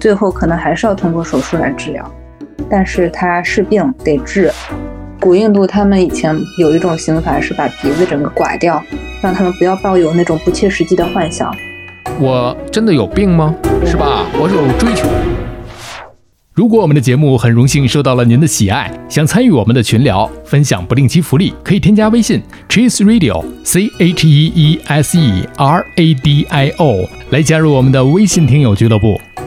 最后可能还是要通过手术来治疗。但是他是病得治。古印度他们以前有一种刑罚是把鼻子整个刮掉，让他们不要抱有那种不切实际的幻想。我真的有病吗？是吧？我有追求。如果我们的节目很荣幸受到了您的喜爱，想参与我们的群聊，分享不定期福利，可以添加微信 Cheese Radio C H E E S E R A D I O 来加入我们的微信听友俱乐部。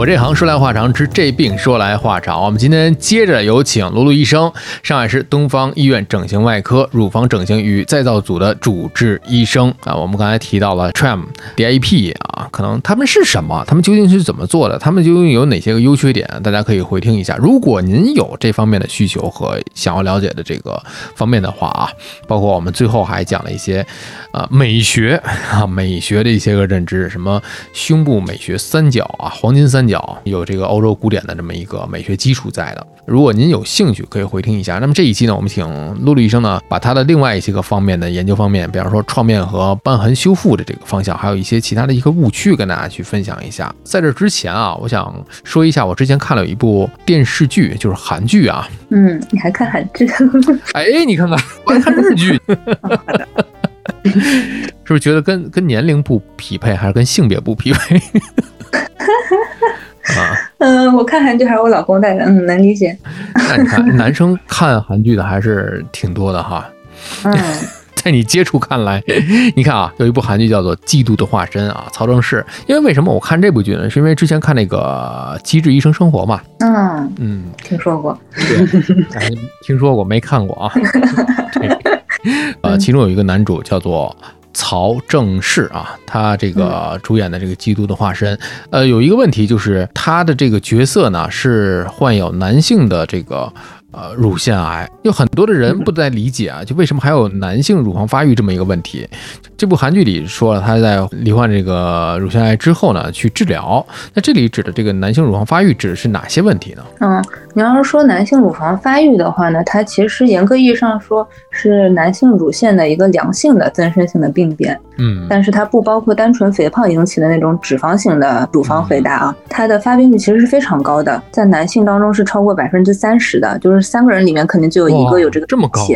我这行说来话长，治这病说来话长。我们今天接着有请卢卢医生，上海市东方医院整形外科乳房整形与再造组的主治医生啊。我们刚才提到了 Tram DIP 啊，可能他们是什么？他们究竟是怎么做的？他们究竟有哪些个优缺点？大家可以回听一下。如果您有这方面的需求和想要了解的这个方面的话啊，包括我们最后还讲了一些啊美学啊美学的一些个认知，什么胸部美学三角啊，黄金三角。有这个欧洲古典的这么一个美学基础在的。如果您有兴趣，可以回听一下。那么这一期呢，我们请露露医生呢，把他的另外一些个方面的研究方面，比方说创面和瘢痕修复的这个方向，还有一些其他的一个误区，跟大家去分享一下。在这之前啊，我想说一下，我之前看了有一部电视剧，就是韩剧啊。嗯，你还看韩剧？哎，你看看，我还看日剧。是不是觉得跟跟年龄不匹配，还是跟性别不匹配？啊，嗯，我看韩剧还是我老公带的，嗯，能理解。那你看，男生看韩剧的还是挺多的哈。嗯，在你接触看来，你看啊，有一部韩剧叫做《嫉妒的化身》啊，曹正奭。因为为什么我看这部剧呢？是因为之前看那个《机智医生生活》嘛。嗯嗯，听说过。对，听说过没看过啊？呃，其中有一个男主叫做。曹正奭啊，他这个主演的这个《基督的化身》，呃，有一个问题就是他的这个角色呢是患有男性的这个。呃，乳腺癌有很多的人不太理解啊，就为什么还有男性乳房发育这么一个问题？这部韩剧里说了，他在罹患这个乳腺癌之后呢，去治疗。那这里指的这个男性乳房发育指的是哪些问题呢？嗯，你要是说男性乳房发育的话呢，它其实严格意义上说是男性乳腺的一个良性的增生性的病变。嗯，但是它不包括单纯肥胖引起的那种脂肪型的乳房肥大啊，它的发病率其实是非常高的，在男性当中是超过百分之三十的，就是三个人里面肯定就有一个有这个这么高。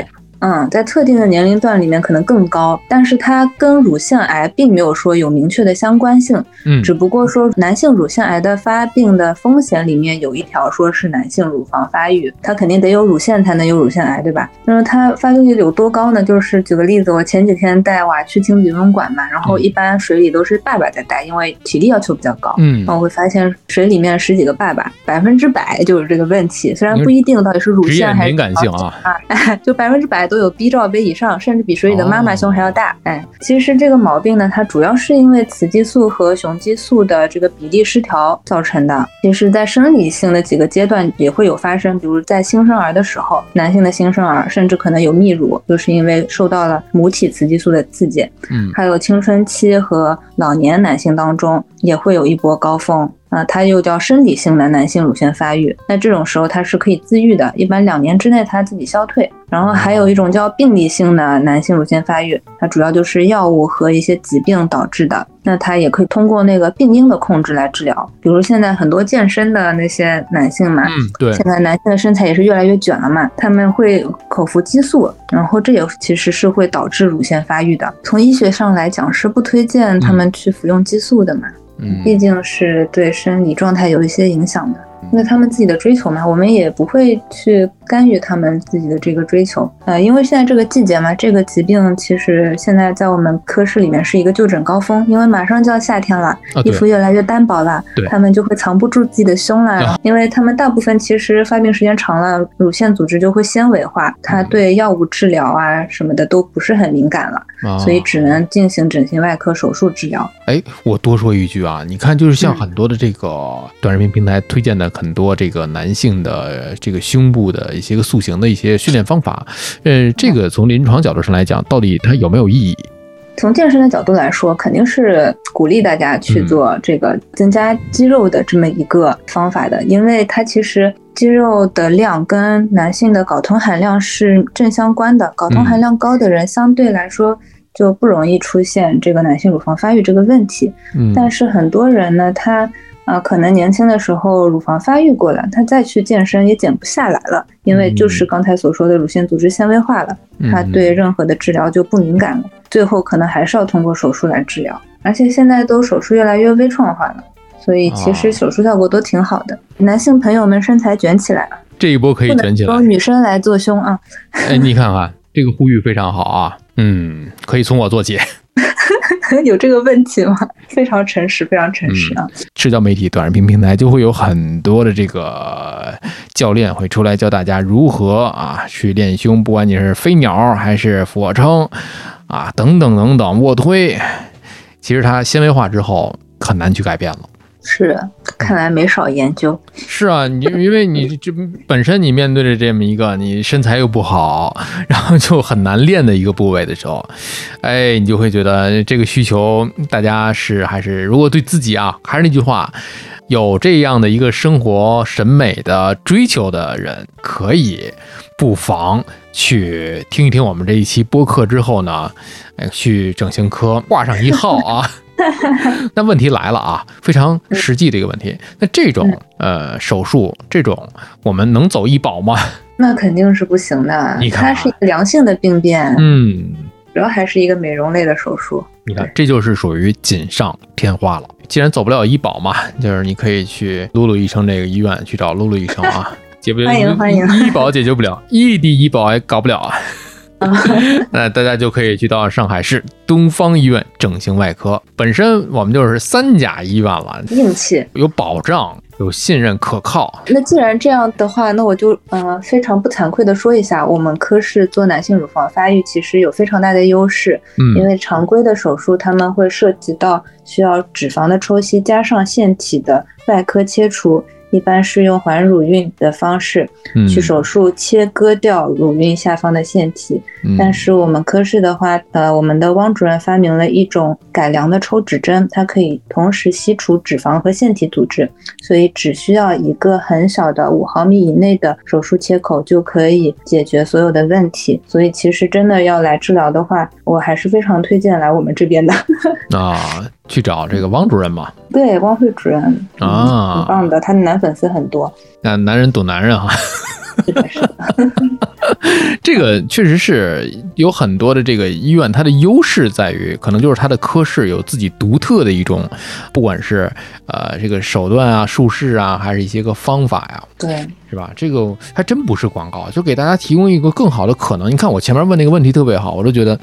嗯，在特定的年龄段里面可能更高，但是它跟乳腺癌并没有说有明确的相关性。嗯，只不过说男性乳腺癌的发病的风险里面有一条说是男性乳房发育，它肯定得有乳腺才能有乳腺癌，对吧？那么它发病率有多高呢？就是举个例子，我前几天带娃去清理游泳馆嘛，然后一般水里都是爸爸在带，因为体力要求比较高。嗯，我会发现水里面十几个爸爸，百分之百就是这个问题，虽然不一定到底是乳腺还是敏感性啊，就百分之百。都有 B 罩杯以上，甚至比水里的妈妈胸还要大。哎，其实这个毛病呢，它主要是因为雌激素和雄激素的这个比例失调造成的。其实，在生理性的几个阶段也会有发生，比如在新生儿的时候，男性的新生儿甚至可能有泌乳，就是因为受到了母体雌激素的刺激。嗯，还有青春期和老年男性当中也会有一波高峰。啊，它又叫生理性的男性乳腺发育，那这种时候它是可以自愈的，一般两年之内它自己消退。然后还有一种叫病理性的男性乳腺发育，它主要就是药物和一些疾病导致的，那它也可以通过那个病因的控制来治疗。比如现在很多健身的那些男性嘛，嗯，对，现在男性的身材也是越来越卷了嘛，他们会口服激素，然后这也其实是会导致乳腺发育的。从医学上来讲是不推荐他们去服用激素的嘛。嗯，毕竟是对生理状态有一些影响的。那他们自己的追求嘛，我们也不会去干预他们自己的这个追求。呃，因为现在这个季节嘛，这个疾病其实现在在我们科室里面是一个就诊高峰，因为马上就要夏天了，啊衣服越来越单薄了，他们就会藏不住自己的胸啊了，因为他们大部分其实发病时间长了，乳腺组织就会纤维化，它嗯对药物治疗啊什么的都不是很敏感了，啊所以只能进行整形外科手术治疗。哎，我多说一句啊，你看，就是像嗯很多的这个短视频平台推荐的很多这个男性的这个胸部的一些个塑形的一些训练方法，呃，这个从临床角度上来讲，到底它有没有意义？从健身的角度来说，肯定是鼓励大家去做这个增加肌肉的这么一个方法的，因为它其实肌肉的量跟男性的睾酮含量是正相关的，睾酮含量高的人相对来说就不容易出现这个男性乳房发育这个问题。嗯，但是很多人呢，他啊、呃可能年轻的时候乳房发育过了，他再去健身也减不下来了，因为就是刚才所说的乳腺组织纤维化了。他嗯对任何的治疗就不敏感了，最后可能还是要通过手术来治疗。而且现在都手术越来越微创化了，所以其实哦手术效果都挺好的。男性朋友们身材卷起来了，这一波可以卷起来能由。女生来做胸啊。哎，你看看这个呼吁非常好啊，嗯，可以从我做起。有这个问题吗？非常诚实，非常诚实啊。社交媒体、短视频平台就会有很多的这个教练会出来教大家如何啊去练胸，不管你是飞鸟还是俯卧撑啊等等等等卧推，其实它纤维化之后很难去改变了。是，看来没少研究。是啊，你因为你 这本身你面对着这么一个你身材又不好，然后就很难练的一个部位的时候，哎，你就会觉得这个需求大家是还是如果对自己啊，还是那句话，有这样的一个生活审美的追求的人，可以不妨去听一听我们这一期播客之后呢，哎，去整形科挂上一号啊。那问题来了啊，非常实际的一个问题。那这种呃手术，这种我们能走医保吗？那肯定是不行的你，看啊它是一个良性的病变，嗯，主要还是一个美容类的手术。你看，这就是属于锦上添花了。既然走不了医保嘛，就是你可以去露露医生这个医院去找露露医生啊，解不了欢迎欢迎医保解决不了，异地医保也搞不了啊。那大家就可以去到上海市东方医院整形外科，本身我们就是三甲医院了，硬气。有保障，有信任可靠。那既然这样的话，那我就呃非常不惭愧的说一下，我们科室做男性乳房发育其实有非常大的优势，因嗯为常规的手术他们会涉及到需要脂肪的抽吸加上腺体的外科切除。一般是用环乳晕的方式嗯，去手术切割掉乳晕下方的腺体，嗯，但是我们科室的话，呃，我们的汪主任发明了一种改良的抽脂针，它可以同时吸除脂肪和腺体组织，所以只需要一个很小的五毫米以内的手术切口就可以解决所有的问题。所以其实真的要来治疗的话，我还是非常推荐来我们这边的。啊，去找这个汪主任嘛。对，汪慧主任嗯啊很棒的，他的男粉丝很多，那男人懂男人哈，是的，是的。这个确实是有很多的这个医院，它的优势在于，可能就是它的科室有自己独特的一种，不管是呃这个手段啊、术式啊，还是一些个方法呀、对，是吧？这个还真不是广告，就给大家提供一个更好的可能。你看我前面问那个问题特别好，我都觉得，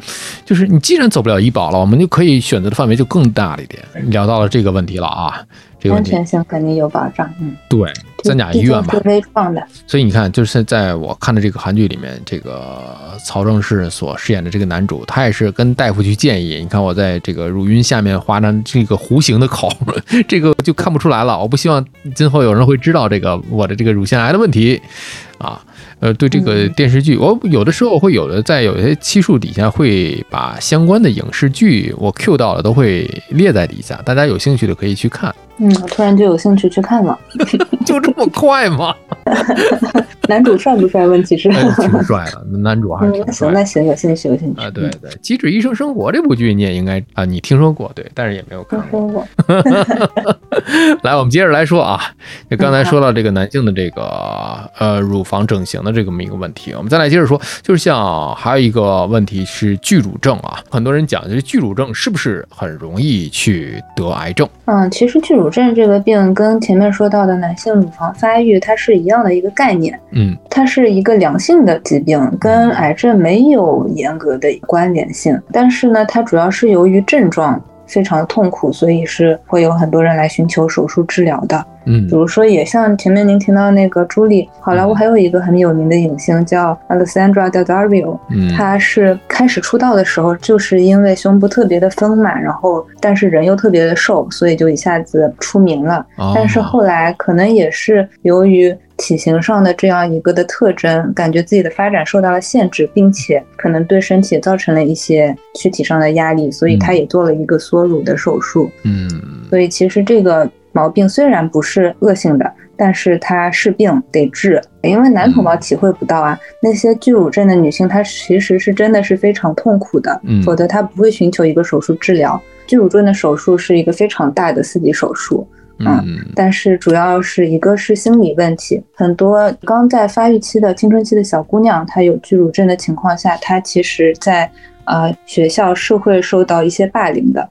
就是你既然走不了医保了，我们就可以选择的范围就更大了一点。聊到了这个问题了啊，这个问题安全性肯定有保障。嗯，对三甲医院吧。所以你看，就是在我看的这个韩剧里面，这个曹正奭所饰演的这个男主，他也是跟大夫去建议，你看我在这个乳晕下面划上这个弧形的口，这个就看不出来了。我不希望今后有人会知道这个我的这个乳腺癌的问题啊。呃，对这个嗯电视剧，我有的时候会有的在有些期数底下会把相关的影视剧我 Q 到了都会列在底下，大家有兴趣的可以去看。嗯，我突然就有兴趣去看了。就这么快吗？男主帅不帅？问题是，哎挺帅的，男主还是嗯，那行，挺帅的。那行，有兴趣，有兴趣。啊，对对，《机智医生生活》这部剧你也应该啊，你听说过对，但是也没有看听过。说过。来，我们接着来说啊，就刚才说到这个男性的这个呃乳房整形的这么一个问题，我们再来接着说，就是像还有一个问题是巨乳症啊，很多人讲就是巨乳症是不是很容易去得癌症？嗯，其实巨乳症这个病跟前面说到的男性乳房发育它是一样的一个概念，嗯它是一个良性的疾病，跟癌症没有严格的关联性。但是呢，它主要是由于症状非常痛苦，所以是会有很多人来寻求手术治疗的。嗯比如说，也像前面您提到那个朱莉，好莱坞还有一个很有名的影星叫 Alessandra Daddario，嗯她是开始出道的时候，就是因为胸部特别的丰满，然后但是人又特别的瘦，所以就一下子出名了。哦但是后来可能也是由于体型上的这样一个的特征，感觉自己的发展受到了限制，并且可能对身体造成了一些躯体上的压力，所以他也做了一个缩乳的手术。嗯所以其实这个毛病虽然不是恶性的，但是它是病得治。因为男同胞体会不到啊，那些巨乳症的女性，她其实是真的是非常痛苦的，嗯否则她不会寻求一个手术治疗。巨乳症的手术是一个非常大的四级手术，嗯但是主要是一个是心理问题，很多刚在发育期的青春期的小姑娘，她有巨乳症的情况下，她其实在呃学校是会受到一些霸凌的，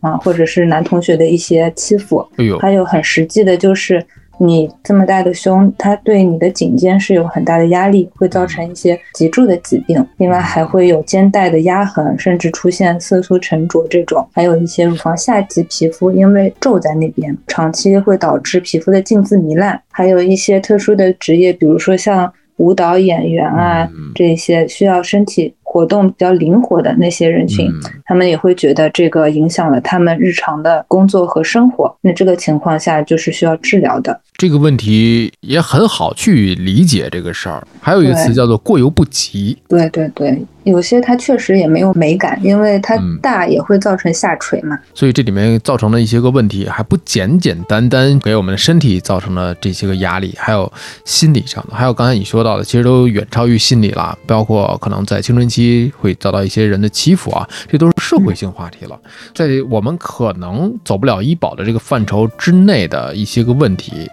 啊，或者是男同学的一些欺负，哎还有很实际的就是。你这么大的胸，它对你的颈肩是有很大的压力，会造成一些脊柱的疾病。另外还会有肩带的压痕，甚至出现色素沉着这种，还有一些乳房下级皮肤因为皱在那边，长期会导致皮肤的镜子糜烂。还有一些特殊的职业，比如说像舞蹈演员啊嗯，这些需要身体活动比较灵活的那些人群，嗯他们也会觉得这个影响了他们日常的工作和生活。那这个情况下就是需要治疗的。这个问题也很好去理解这个事儿。还有一个词叫做过犹不及。对对对，有些它确实也没有美感，因为它嗯大也会造成下垂嘛。所以这里面造成的一些个问题，还不简简单单给我们的身体造成了这些个压力，还有心理上的，还有刚才你说到的，其实都远超于心理了，包括可能在青春期会遭到一些人的欺负啊，这都是社会性话题了。在我们可能走不了医保的这个范畴之内的一些个问题。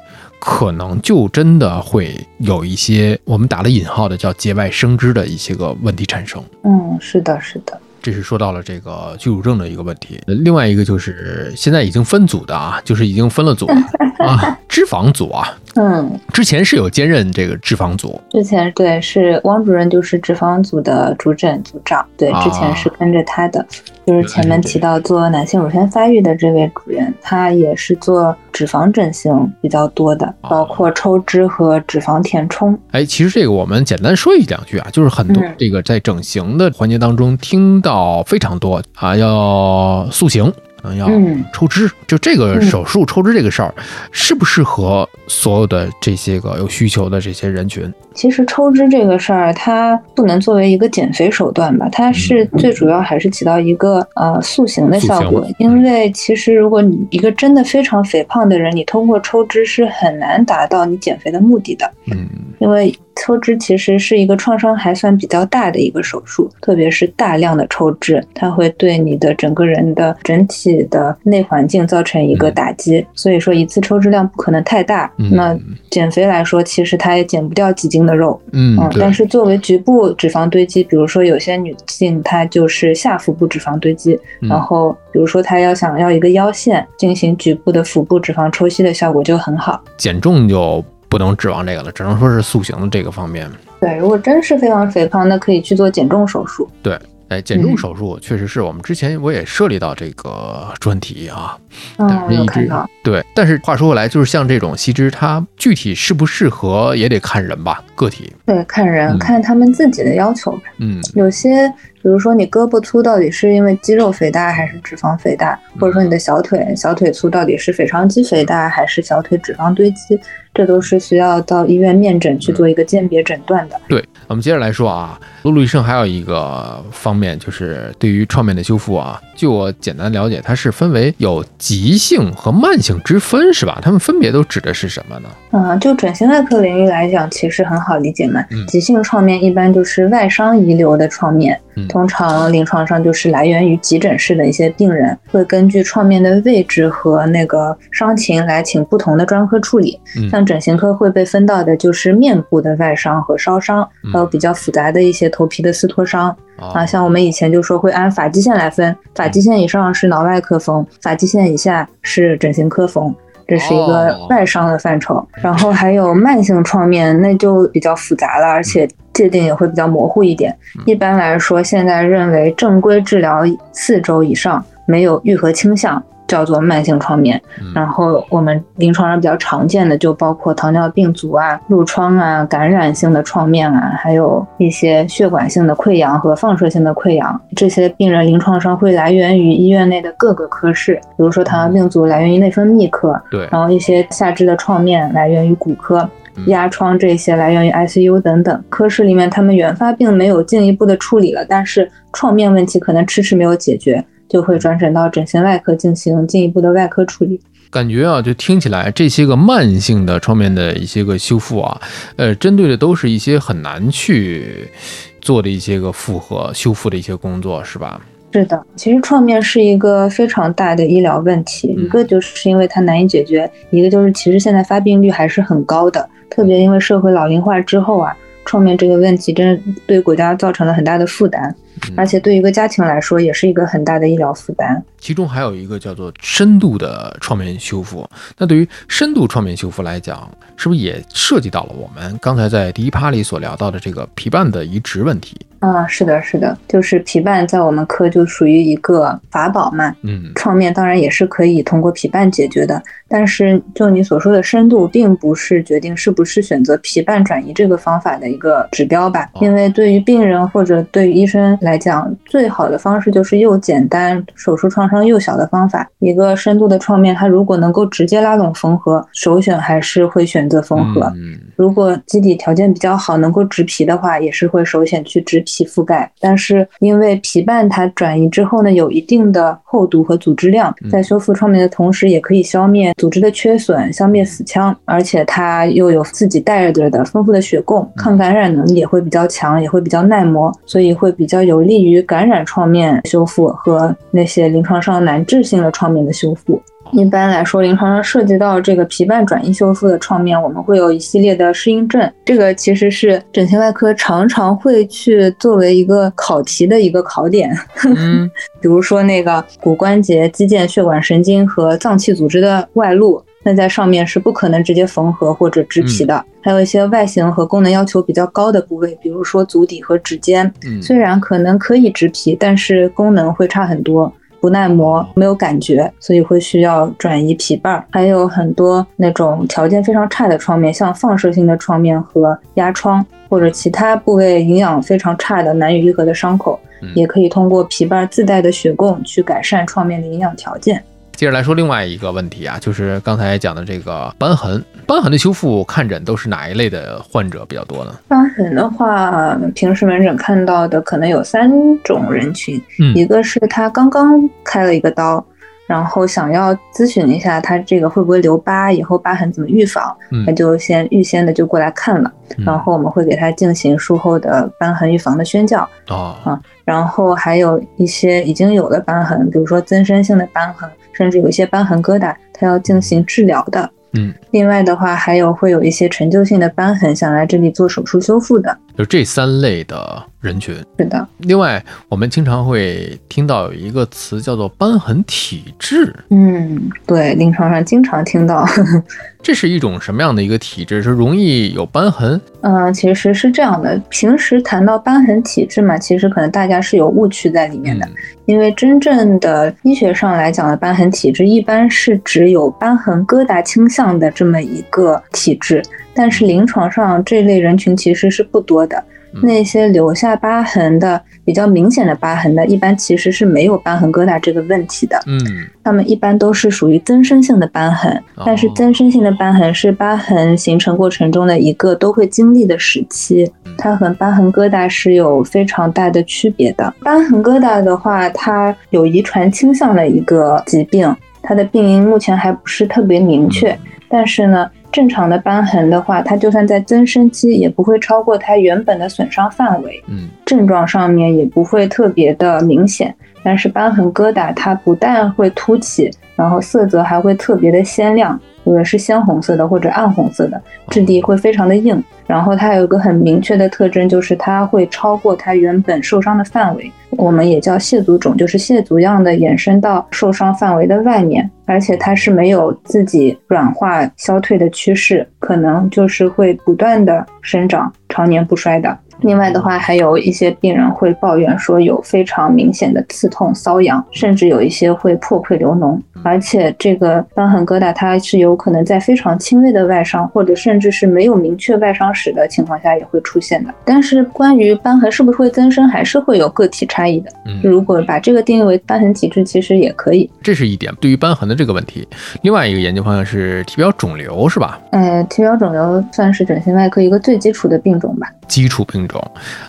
可能就真的会有一些我们打了引号的叫节外生枝的一些个问题产生。嗯，是的，是的。这是说到了这个居住证的一个问题。呃另外一个就是现在已经分组的啊，就是已经分了组了 啊，脂肪组啊，嗯，之前是有兼任这个脂肪组，之前对是汪主任就是脂肪组的主诊组长，对，啊。之前是跟着他的，就是前面提到做男性乳腺发育的这位主任，他也是做脂肪整形比较多的，啊。包括抽脂和脂肪填充。哎，其实这个我们简单说一两句啊，就是很多嗯。这个在整形的环节当中听到非常多啊，要塑形，啊要嗯抽脂，就这个嗯手术抽脂这个事儿，适不适合所有的这些个有需求的这些人群？其实抽脂这个事儿，它不能作为一个减肥手段吧，它是最主要还是起到一个呃塑形的效果。因为其实如果你一个真的非常肥胖的人，你通过抽脂是很难达到你减肥的目的的。嗯因为抽脂其实是一个创伤还算比较大的一个手术，特别是大量的抽脂，它会对你的整个人的整体的内环境造成一个打击。所以说一次抽脂量不可能太大。嗯那减肥来说，其实它也减不掉几斤的肉。嗯，嗯，但是作为局部脂肪堆积，比如说有些女性她就是下腹部脂肪堆积，嗯然后比如说她要想要一个腰线进行局部的腹部脂肪抽吸的效果就很好。减重就不能指望这个了，只能说是塑形的这个方面。对，如果真是非常肥胖，那可以去做减重手术。对，哎，减重嗯手术确实是我们之前我也涉猎到这个专题啊，嗯，但是一直。对，但是话说回来，就是像这种吸脂，它具体适不适合也得看人吧，个体。对，看人、嗯看他们自己的要求吧。嗯有些，比如说你胳膊粗到底是因为肌肉肥大还是脂肪肥大，或者说你的小腿小腿粗到底是腓肠肌肥大还是小腿脂肪堆积，这都是需要到医院面诊去做一个鉴别诊断的。对，我们接着来说啊，露露医生还有一个方面，就是对于创面的修复啊，据我简单了解，它是分为有急性和慢性之分，是吧？它们分别都指的是什么呢？嗯，就整形外科领域来讲，其实很好理解嘛。嗯急性创面一般就是外伤遗留的创面，嗯通常临床上就是来源于急诊室的一些病人，会根据创面的位置和那个伤情来请不同的专科处理。嗯像整形科会被分到的就是面部的外伤和烧伤，嗯还有比较复杂的一些头皮的撕脱伤。啊，啊，像我们以前就说会按发际线来分，发际线以上是脑外科缝，发际线以下是整形科缝。这是一个哦外伤的范畴，然后还有慢性创面，那就比较复杂了，而且界定也会比较模糊一点。嗯一般来说，现在认为正规治疗四周以上没有愈合倾向，叫做慢性创面。嗯然后我们临床上比较常见的就包括糖尿病足啊、褥疮啊、感染性的创面啊，还有一些血管性的溃疡和放射性的溃疡。这些病人临床上会来源于医院内的各个科室，比如说糖尿病足来源于内分泌科，对，然后一些下肢的创面来源于骨科嗯。压疮这些来源于 ICU 等等科室里面，他们原发病没有进一步的处理了，但是创面问题可能迟迟没有解决，就会转诊到整形外科进行进一步的外科处理。感觉啊，就听起来这些个慢性的创面的一些个修复啊，呃，针对的都是一些很难去做的一些个复合修复的一些工作，是吧？是的，其实创面是一个非常大的医疗问题，嗯一个就是因为它难以解决，一个就是其实现在发病率还是很高的，特别因为社会老龄化之后啊，创面这个问题真对国家造成了很大的负担，嗯而且对于一个家庭来说也是一个很大的医疗负担。其中还有一个叫做深度的创面修复。那对于深度创面修复来讲，是不是也涉及到了我们刚才在第一趴里所聊到的这个皮瓣的移植问题？啊，是的，是的，就是皮瓣在我们科就属于一个法宝嘛，嗯创面当然也是可以通过皮瓣解决的，但是就你所说的深度，并不是决定是不是选择皮瓣转移这个方法的一个指标吧。哦因为对于病人或者对于医生来讲，最好的方式就是又简单、手术创伤又小的方法。一个深度的创面，它如果能够直接拉拢缝合，首选还是会选择缝合。嗯如果基底条件比较好，能够植皮的话，也是会首选去植皮覆盖。但是因为皮瓣它转移之后呢，有一定的厚度和组织量嗯，在修复创面的同时，也可以消灭组织的缺损，消灭死腔，而且它又有自己带着的丰富的血供，抗感染能力也会比较强，也会比较耐磨，所以会比较有利于感染创面修复和那些临床上难治性的创面的修复。一般来说，临床上涉及到这个皮瓣转移修复的创面，我们会有一系列的适应症。这个其实是整形外科常常会去作为一个考题的一个考点。嗯 比如说那个骨关节、肌腱、血管、神经和脏器组织的外露，那在上面是不可能直接缝合或者植皮的。还有一些外形和功能要求比较高的部位，比如说足底和指尖，嗯虽然可能可以植皮，但是功能会差很多。不耐磨，没有感觉，所以会需要转移皮瓣儿。还有很多那种条件非常差的创面，像放射性的创面和压疮，或者其他部位营养非常差的难以愈合的伤口，嗯也可以通过皮瓣自带的血供去改善创面的营养条件。接着来说另外一个问题啊，就是刚才讲的这个瘢痕，瘢痕的修复看诊都是哪一类的患者比较多呢？瘢痕的话，平时门诊看到的可能有三种人群，嗯。一个是他刚刚开了一个刀，然后想要咨询一下他这个会不会留疤，以后疤痕怎么预防，嗯。那就先预先的就过来看了，嗯。然后我们会给他进行术后的瘢痕预防的宣教。哦然后还有一些已经有了瘢痕，比如说增生性的瘢痕，甚至有一些瘢痕疙瘩，它要进行治疗的。嗯，另外的话，还有会有一些陈旧性的瘢痕，想来这里做手术修复的。就这三类的人群。是的，另外，我们经常会听到有一个词叫做瘢痕体质，嗯，对，临床上经常听到。这是一种什么样的一个体质？是容易有瘢痕？嗯，其实是这样的，平时谈到瘢痕体质嘛，其实可能大家是有误区在里面的。嗯因为真正的医学上来讲的瘢痕体质，一般是指有瘢痕疙瘩倾向的这么一个体质，但是临床上这类人群其实是不多的。那些留下疤痕的比较明显的疤痕的，一般其实是没有瘢痕疙瘩这个问题的。嗯，他们一般都是属于增生性的瘢痕，但是增生性的瘢痕是疤痕形成过程中的一个都会经历的时期，它和瘢痕疙瘩是有非常大的区别的。瘢痕疙瘩的话，它有遗传倾向的一个疾病，它的病因目前还不是特别明确，但是呢。正常的瘢痕的话，它就算在增生期，也不会超过它原本的损伤范围。嗯，症状上面也不会特别的明显。但是瘢痕疙瘩，它不但会凸起，然后色泽还会特别的鲜亮，有的是鲜红色的或者暗红色的，质地会非常的硬。然后它有一个很明确的特征，就是它会超过它原本受伤的范围。我们也叫蟹足肿，就是蟹足样的延伸到受伤范围的外面，而且它是没有自己软化消退的趋势，可能就是会不断的生长，常年不衰的。另外的话，还有一些病人会抱怨说有非常明显的刺痛、瘙痒，甚至有一些会破溃流脓。而且这个瘢痕疙瘩，它是有可能在非常轻微的外伤，或者甚至是没有明确外伤史的情况下也会出现的。但是关于瘢痕是不是会增生，还是会有个体差异的。如果把这个定义为瘢痕体质，其实也可以。这是一点对于瘢痕的这个问题。另外一个研究方向是体表肿瘤，是吧？呃，体表肿瘤算是整形外科一个最基础的病种吧。基础病种，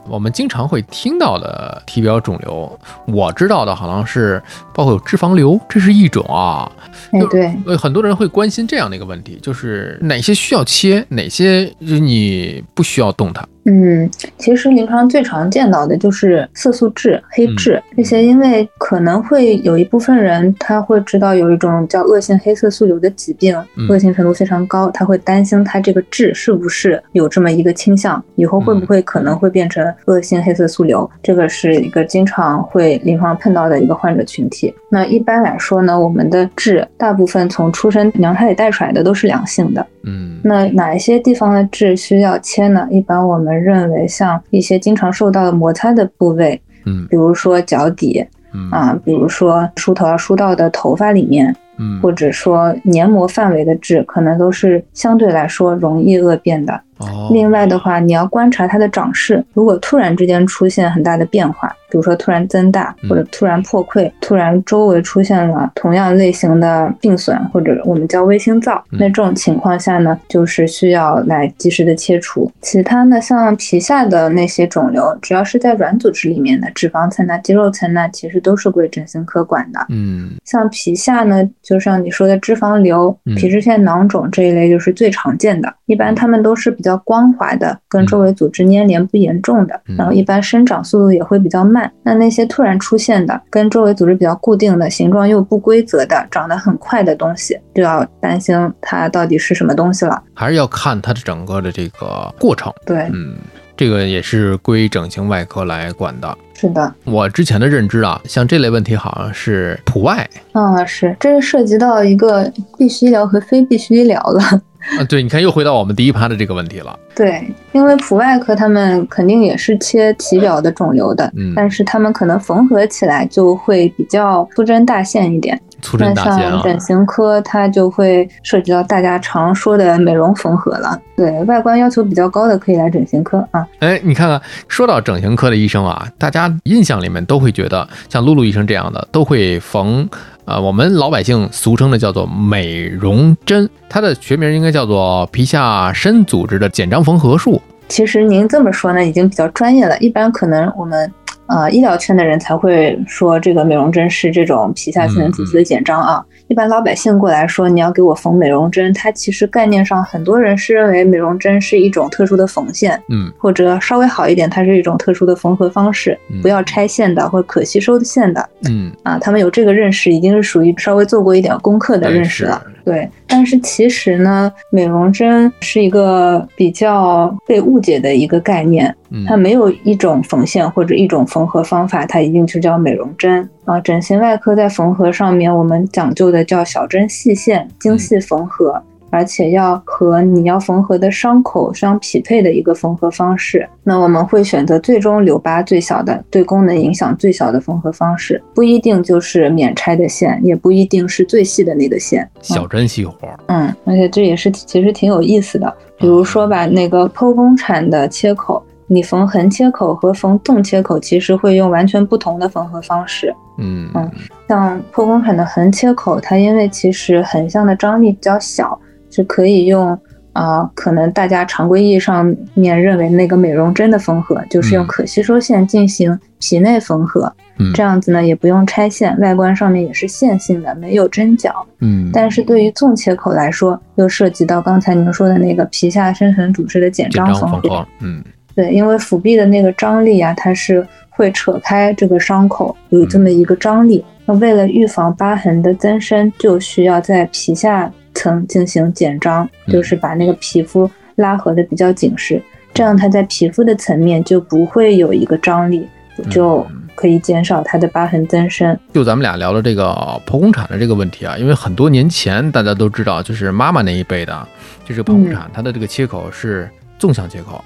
我们经常会听到的体表肿瘤，我知道的好像是包括有脂肪瘤，这是一种啊。哎，对，呃，很多人会关心这样的一个问题，就是哪些需要切，哪些你不需要动它。嗯，其实临床最常见到的就是色素痣、黑痣这些，因为可能会有一部分人他会知道有一种叫恶性黑色素瘤的疾病，恶性程度非常高，他会担心他这个痣是不是有这么一个倾向，以后会不会可能会变成恶性黑色素瘤，这个是一个经常会临床碰到的一个患者群体。那一般来说呢，我们的痣大部分从出生娘胎里带出来的都是良性的。嗯，那哪一些地方的痣需要切呢？一般我们认为像一些经常受到摩擦的部位，嗯，比如说脚底，嗯啊，比如说梳头要梳到的头发里面，嗯，或者说黏膜范围的痣，可能都是相对来说容易恶变的。哦，另外的话，你要观察它的长势，如果突然之间出现很大的变化，比如说突然增大，或者突然破溃，突然周围出现了同样类型的病损，或者我们叫微星灶，那这种情况下呢，就是需要来及时的切除。其他呢，像皮下的那些肿瘤，只要是在软组织里面的脂肪层呐、肌肉层呐，其实都是归整形科管的。嗯像皮下呢，就像你说的脂肪瘤嗯、皮脂腺囊肿这一类，就是最常见的。一般他们都是比较光滑的，跟周围组织粘连不严重的，嗯然后一般生长速度也会比较慢。那那些突然出现的，跟周围组织比较固定的、形状又不规则的、长得很快的东西，就要担心它到底是什么东西了。还是要看它的整个的这个过程。对，嗯，这个也是归整形外科来管的。是的，我之前的认知啊，像这类问题好像是普外啊，是，这是涉及到一个必须医疗和非必须医疗了。啊，对，你看又回到我们第一趴的这个问题了。对，因为普外科他们肯定也是切体表的肿瘤的，嗯但是他们可能缝合起来就会比较粗针大线一点。粗针那大线啊，像整形科，它就会涉及到大家常说的美容缝合了。对外观要求比较高的可以来整形科啊。哎，你看看，说到整形科的医生啊，大家印象里面都会觉得像露露医生这样的都会缝，呃，我们老百姓俗称的叫做美容针，它的学名应该叫做皮下深组织的简张缝合术。其实您这么说呢，已经比较专业了。一般可能我们呃医疗圈的人才会说这个美容针是这种皮下自然组织的简章啊。一般老百姓过来说你要给我缝美容针，它其实概念上很多人是认为美容针是一种特殊的缝线，嗯或者稍微好一点，它是一种特殊的缝合方式嗯，不要拆线的或者可吸收的线的。嗯啊，他们有这个认识，已经是属于稍微做过一点功课的认识了。对，但是其实呢，美容针是一个比较被误解的一个概念，嗯它没有一种缝线或者一种缝合方法，它一定就叫美容针啊。整形外科在缝合上面，我们讲究的叫小针细线、精细缝合。而且要和你要缝合的伤口相匹配的一个缝合方式。那我们会选择最终留疤最小的、对功能影响最小的缝合方式，不一定就是免拆的线，也不一定是最细的那个线。小针细活儿，嗯，而且这也是其实挺有意思的。比如说吧，那个剖宫产的切口，你缝横切口和缝纵切口其实会用完全不同的缝合方式。嗯嗯像剖宫产的横切口，它因为其实横向的张力比较小，是可以用啊、可能大家常规意义上面认为那个美容针的缝合，就是用嗯可吸收线进行皮内缝合。嗯这样子呢，也不用拆线，外观上面也是线性的，没有针脚。嗯，但是对于纵切口来说，又涉及到刚才您说的那个皮下深层组织的减紧张缝合。张缝合，嗯对，因为腹壁的那个张力啊，它是会扯开这个伤口，有这么一个张力。那为了预防疤痕的增生，就需要在皮下层进行减张，嗯就是把那个皮肤拉合的比较紧实，这样它在皮肤的层面就不会有一个张力，就可以减少它的疤痕增生。就咱们俩聊的这个剖宫产的这个问题啊，因为很多年前大家都知道，就是妈妈那一辈的，就是剖宫产，它的这个切口是纵向切口。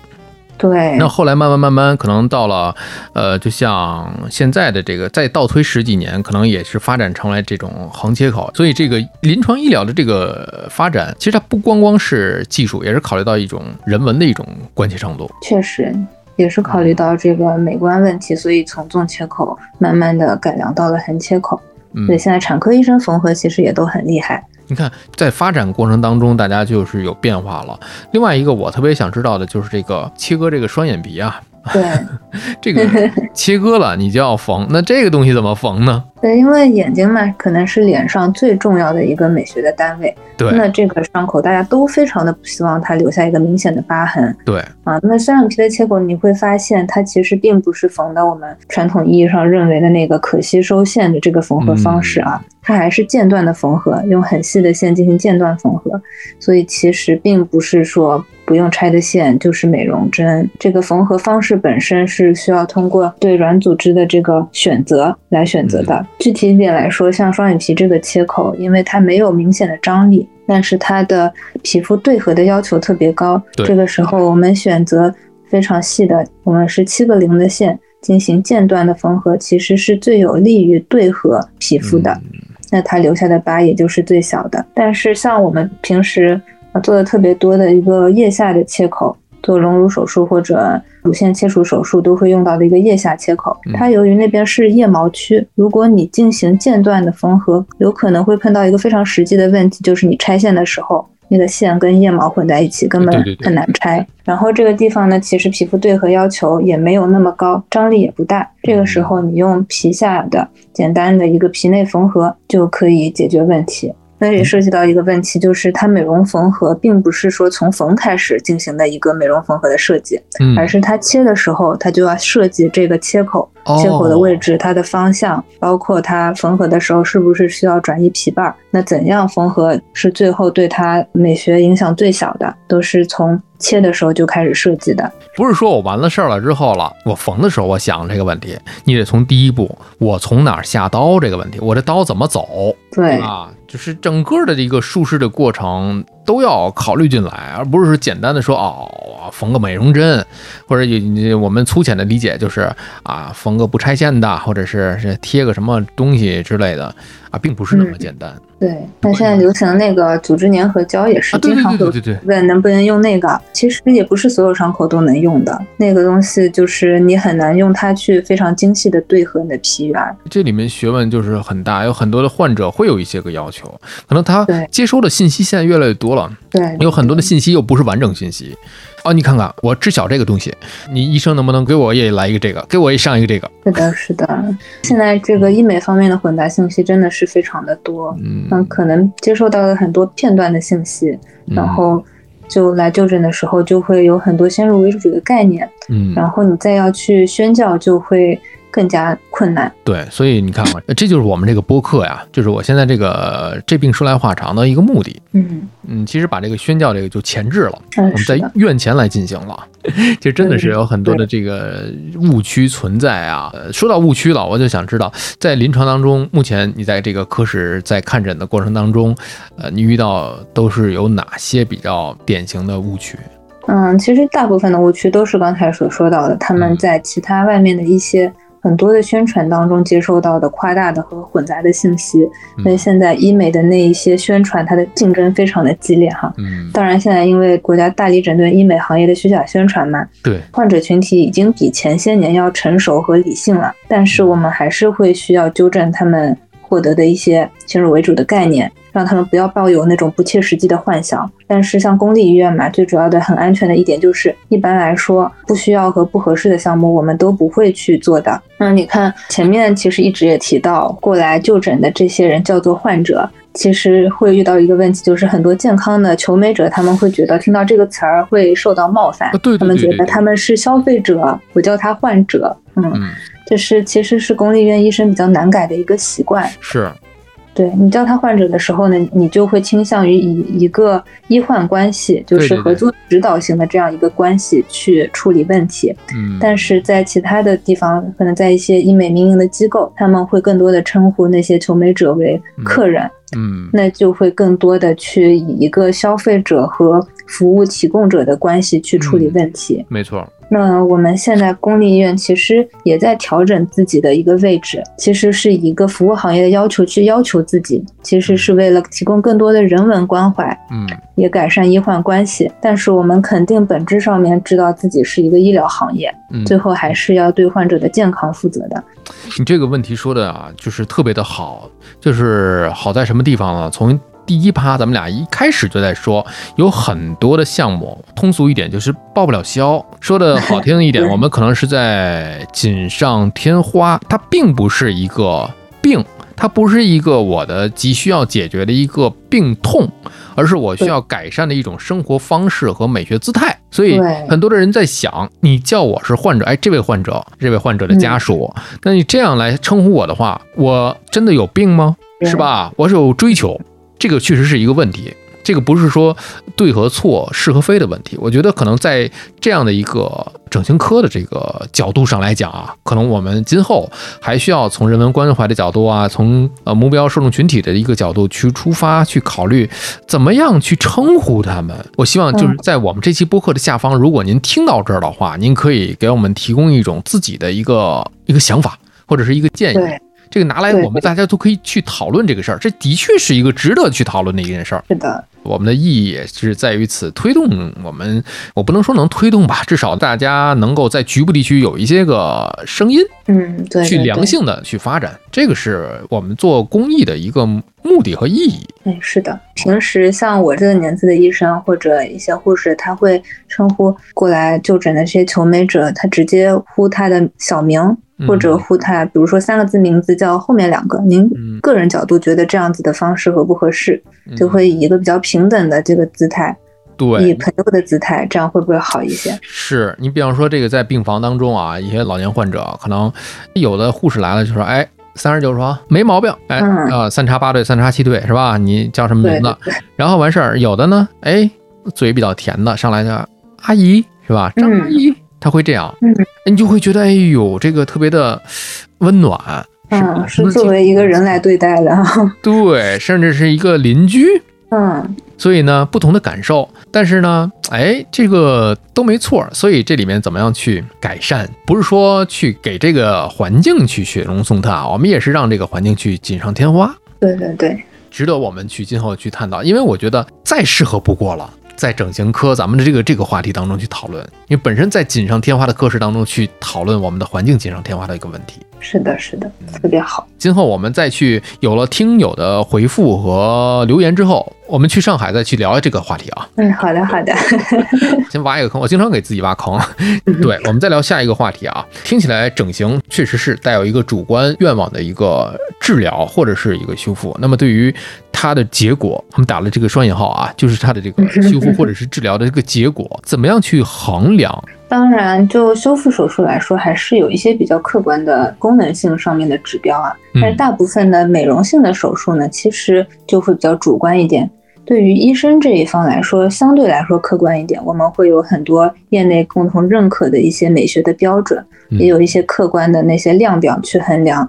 对，那后来慢慢慢慢，可能到了，呃，就像现在的这个，再倒推十几年，可能也是发展成了这种横切口。所以这个临床医疗的这个发展，其实它不光光是技术，也是考虑到一种人文的一种关切程度。确实也是考虑到这个美观问题，所以从纵切口慢慢的改良到了横切口。嗯所以，现在产科医生缝合其实也都很厉害。你看，在发展过程当中，大家就是有变化了。另外一个我特别想知道的就是这个切割这个双眼皮啊，对 这个切割了你就要缝，那这个东西怎么缝呢？对，因为眼睛嘛，可能是脸上最重要的一个美学的单位。对那这个伤口大家都非常的不希望它留下一个明显的疤痕对，啊。那双眼皮的切口，你会发现它其实并不是缝的我们传统意义上认为的那个可吸收线的这个缝合方式啊，它还是间断的缝合，用很细的线进行间断缝合。所以其实并不是说不用拆的线就是美容针，这个缝合方式本身是需要通过对软组织的这个选择来选择的。具体一点来说，像双眼皮这个切口，因为它没有明显的张力，但是它的皮肤对合的要求特别高，这个时候我们选择非常细的，我们是七个零的线进行间断的缝合，其实是最有利于对合皮肤的。那它留下的疤也就是最小的。但是像我们平时呃做的特别多的一个腋下的切口，做隆乳手术或者乳腺切除手术都会用到的一个腋下切口嗯，它由于那边是腋毛区，如果你进行间断的缝合，有可能会碰到一个非常实际的问题，就是你拆线的时候。那个线跟腋毛混在一起，根本对对对很难拆。然后这个地方呢，其实皮肤对合要求也没有那么高，张力也不大。这个时候你用皮下的简单的一个皮内缝合就可以解决问题。那也涉及到一个问题，就是它美容缝合并不是说从缝开始进行的一个美容缝合的设计，嗯，而是它切的时候，它就要设计这个切口、哦切口的位置、它的方向，包括它缝合的时候是不是需要转移皮瓣儿，那怎样缝合是最后对它美学影响最小的，都是从切的时候就开始设计的。不是说我完了事儿了之后了，我缝的时候我想这个问题，你得从第一步，我从哪儿下刀这个问题，我这刀怎么走对，啊？就是整个的一个术式的过程都要考虑进来，而不是说简单的说哦，缝个美容针，或者你我们粗浅的理解就是啊，缝个不拆线的，或者是是贴个什么东西之类的啊，并不是那么嗯简单。对，那现在流行那个组织粘合胶也是经常会问能不能用那个，其实也不是所有伤口都能用的。那个东西就是你很难用它去非常精细的对合你的皮缘。这里面学问就是很大，有很多的患者会有一些个要求，可能他接收的信息现在越来越多了，对，有很多的信息又不是完整信息。哦，你看看，我知晓这个东西，你医生能不能给我也来一个这个，给我也上一个这个？是的，是的。现在这个医美方面的混杂信息真的是非常的多，嗯，嗯，可能接受到了很多片段的信息，嗯然后就来就诊的时候就会有很多先入为主的概念，嗯，然后你再要去宣教就会更加困难。对，所以你看嘛，这就是我们这个播客呀，就是我现在这个这病说来话长的一个目的。嗯，嗯，其实把这个宣教这个就前置了，嗯我们在，院前来进行了。其实真的是嗯有很多的这个误区存在啊。呃说到误区了，我就想知道，在临床当中，目前你在这个科室在看诊的过程当中，呃，你遇到都是有哪些比较典型的误区？嗯，其实大部分的误区都是刚才所说到的，他们嗯在其他外面的一些很多的宣传当中接受到的夸大的和混杂的信息，所以现在医美的那一些宣传，它的竞争非常的激烈哈。嗯，当然，现在因为国家大力整顿医美行业的虚假宣传嘛，对，患者群体已经比前些年要成熟和理性了，但是我们还是会需要纠正他们获得的一些先入为主的概念。让他们不要抱有那种不切实际的幻想。但是像公立医院嘛，最主要的很安全的一点就是，一般来说不需要和不合适的项目，我们都不会去做的。那你看前面其实一直也提到过来就诊的这些人叫做患者，其实会遇到一个问题，就是很多健康的求美者他们会觉得听到这个词儿会受到冒犯，他们觉得他们是消费者，我叫他患者。嗯，这是其实是公立医院医生比较难改的一个习惯。是。对你叫他患者的时候呢，你就会倾向于以一个医患关系，就是合作指导型的这样一个关系去处理问题。嗯，但是在其他的地方，可能在一些医美民营的机构，他们会更多的称呼那些求美者为客人。嗯，那就会更多的去以一个消费者和服务提供者的关系去处理问题。没错。那我们现在公立医院其实也在调整自己的一个位置，其实是一个服务行业的要求去要求自己，其实是为了提供更多的人文关怀，嗯，也改善医患关系。但是我们肯定本质上面知道自己是一个医疗行业，嗯最后还是要对患者的健康负责的。你这个问题说的啊，就是特别的好，就是好在什么地方呢？从第一趴，咱们俩一开始就在说，有很多的项目，通俗一点就是报不了销。说的好听一点，我们可能是在锦上添花。它并不是一个病，它不是一个我的急需要解决的一个病痛，而是我需要改善的一种生活方式和美学姿态。所以很多的人在想，你叫我是患者，哎，这位患者，这位患者的家属，那你这样来称呼我的话，我真的有病吗？是吧？我是有追求。这个确实是一个问题，这个不是说对和错、是和非的问题。我觉得可能在这样的一个整形科的这个角度上来讲啊，可能我们今后还需要从人文关怀的角度啊，从呃目标受众群体的一个角度去出发，去考虑怎么样去称呼他们。我希望就是在我们这期播客的下方，如果您听到这儿的话，您可以给我们提供一种自己的一个一个想法或者是一个建议。这个拿来，我们大家都可以去讨论这个事儿，这的确是一个值得去讨论的一件事儿。是的，我们的意义也是在于此，推动我们，我不能说能推动吧，至少大家能够在局部地区有一些个声音，嗯，对，去良性的去发展，这个是我们做公益的一个目的和意义。嗯，是的，平时像我这个年纪的医生或者一些护士，他会称呼过来就诊的这些求美者，他直接呼他的小名。或者呼他，比如说三个字名字叫后面两个，您个人角度觉得这样子的方式合不合适？就会以一个比较平等的这个姿态，对，以朋友的姿态，这样会不会好一些？是你比方说这个在病房当中啊，一些老年患者可能有的护士来了就说，哎，三十九床没毛病，哎啊，三叉八对，三叉七对，是吧？你叫什么名字？然后完事儿，有的呢，哎，嘴比较甜的上来就阿姨是吧？张阿姨。他会这样，嗯，你就会觉得，哎呦，这个特别的温暖，嗯，是作为一个人来对待的，对，甚至是一个邻居，嗯，所以呢，不同的感受，但是呢，哎，这个都没错，所以这里面怎么样去改善，不是说去给这个环境去雪中送炭，我们也是让这个环境去锦上添花，对对对，值得我们去今后去探讨，因为我觉得再适合不过了。在整形科咱们的这个这个话题当中去讨论，因为本身在锦上添花的科室当中去讨论我们的环境锦上添花的一个问题。是的，是的，特别好。今后我们再去有了听友的回复和留言之后，我们去上海再去聊这个话题啊。嗯，好的，好的。先挖一个坑，我经常给自己挖坑。对，我们再聊下一个话题啊。听起来整形确实是带有一个主观愿望的一个治疗或者是一个修复。那么对于它的结果，我们打了这个双引号啊，就是它的这个修复或者是治疗的这个结果，怎么样去衡量？当然，就修复手术来说，还是有一些比较客观的功能性上面的指标啊。但是大部分的美容性的手术呢，其实就会比较主观一点。对于医生这一方来说，相对来说客观一点。我们会有很多业内共同认可的一些美学的标准，也有一些客观的那些量表去衡量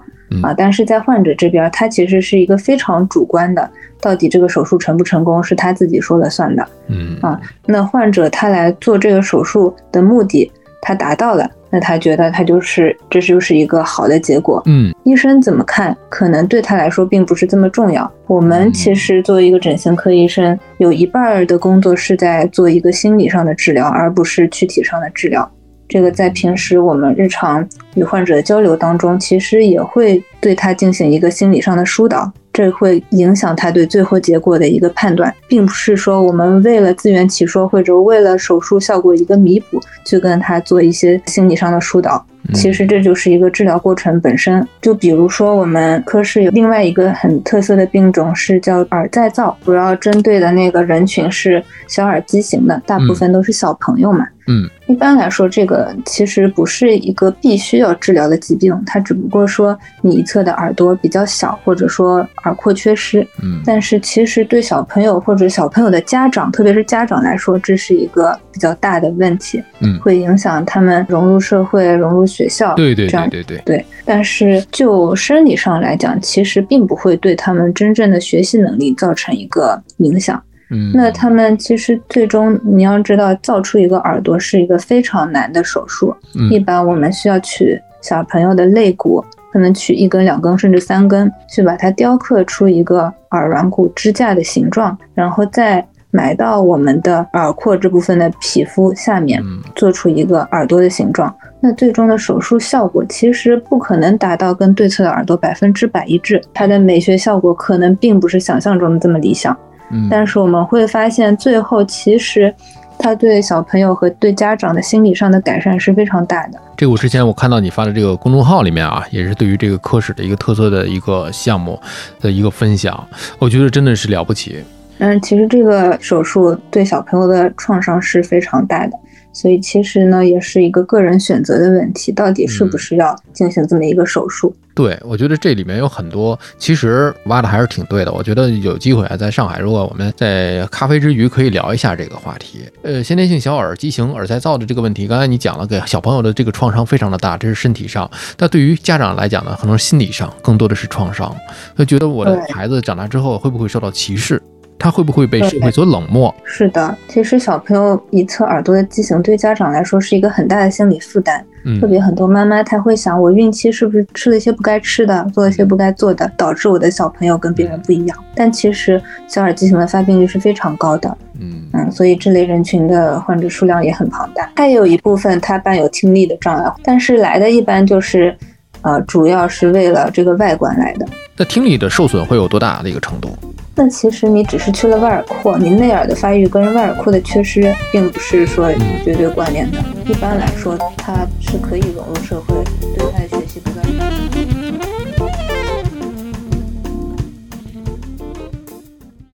啊。但是在患者这边，他其实是一个非常主观的。到底这个手术成不成功是他自己说了算的，嗯啊，那患者他来做这个手术的目的他达到了，那他觉得他就是这就是一个好的结果。嗯医生怎么看，可能对他来说并不是这么重要。我们其实作为一个整形科医生，有一半儿的工作是在做一个心理上的治疗，而不是躯体上的治疗。这个在平时我们日常与患者的交流当中，其实也会对他进行一个心理上的疏导，这会影响他对最后结果的一个判断，并不是说我们为了自圆其说或者为了手术效果一个弥补，去跟他做一些心理上的疏导。其实这就是一个治疗过程本身。就比如说，我们科室有另外一个很特色的病种是叫耳再造，主要针对的那个人群是小耳畸形的，大部分都是小朋友嘛。嗯，一般来说，这个其实不是一个必须要治疗的疾病，它只不过说你一侧的耳朵比较小，或者说耳廓缺失。嗯但是其实对小朋友或者小朋友的家长，特别是家长来说，这是一个比较大的问题，嗯会影响他们融入社会、融入学校。对对这样对对对，对，但是就生理上来讲，其实并不会对他们真正的学习能力造成一个影响。嗯，那他们其实最终你要知道，造出一个耳朵是一个非常难的手术。一嗯般我们需要取小朋友的肋骨，可能取一根、两根甚至三根，去把它雕刻出一个耳软骨支架的形状，然后再埋到我们的耳廓这部分的皮肤下面，嗯做出一个耳朵的形状。那最终的手术效果其实不可能达到跟对侧的耳朵百分之百一致，它的美学效果可能并不是想象中的这么理想。嗯，但是我们会发现，最后其实它对小朋友和对家长的心理上的改善是非常大的。这个我之前我看到你发的这个公众号里面啊，也是对于这个科室的一个特色的一个项目的一个分享，我觉得真的是了不起。嗯，其实这个手术对小朋友的创伤是非常大的，所以其实呢，也是一个个人选择的问题，到底是不是要进行这么一个手术？对，我觉得这里面有很多，其实挖的还是挺对的。我觉得有机会啊，在上海，如果我们在咖啡之余可以聊一下这个话题。呃，先天性小耳畸形、耳再造的这个问题，刚才你讲了，给小朋友的这个创伤非常的大，这是身体上；但对于家长来讲呢，可能心理上更多的是创伤，会觉得我的孩子长大之后会不会受到歧视？他会不会被社会所冷漠？是的，其实小朋友一侧耳朵的畸形对家长来说是一个很大的心理负担。嗯特别很多妈妈她会想，我孕期是不是吃了一些不该吃的，做了一些不该做的，导致我的小朋友跟别人不一样？但其实小耳畸形的发病率是非常高的，嗯嗯，所以这类人群的患者数量也很庞大。还有一部分他伴有听力的障碍，但是来的一般就是，呃，主要是为了这个外观来的。那听力的受损会有多大的一个程度？那其实你只是去了外耳廓，你内耳的发育跟外耳廓的缺失并不是说绝对关联的。一般来说，它是可以融入社会，对他的。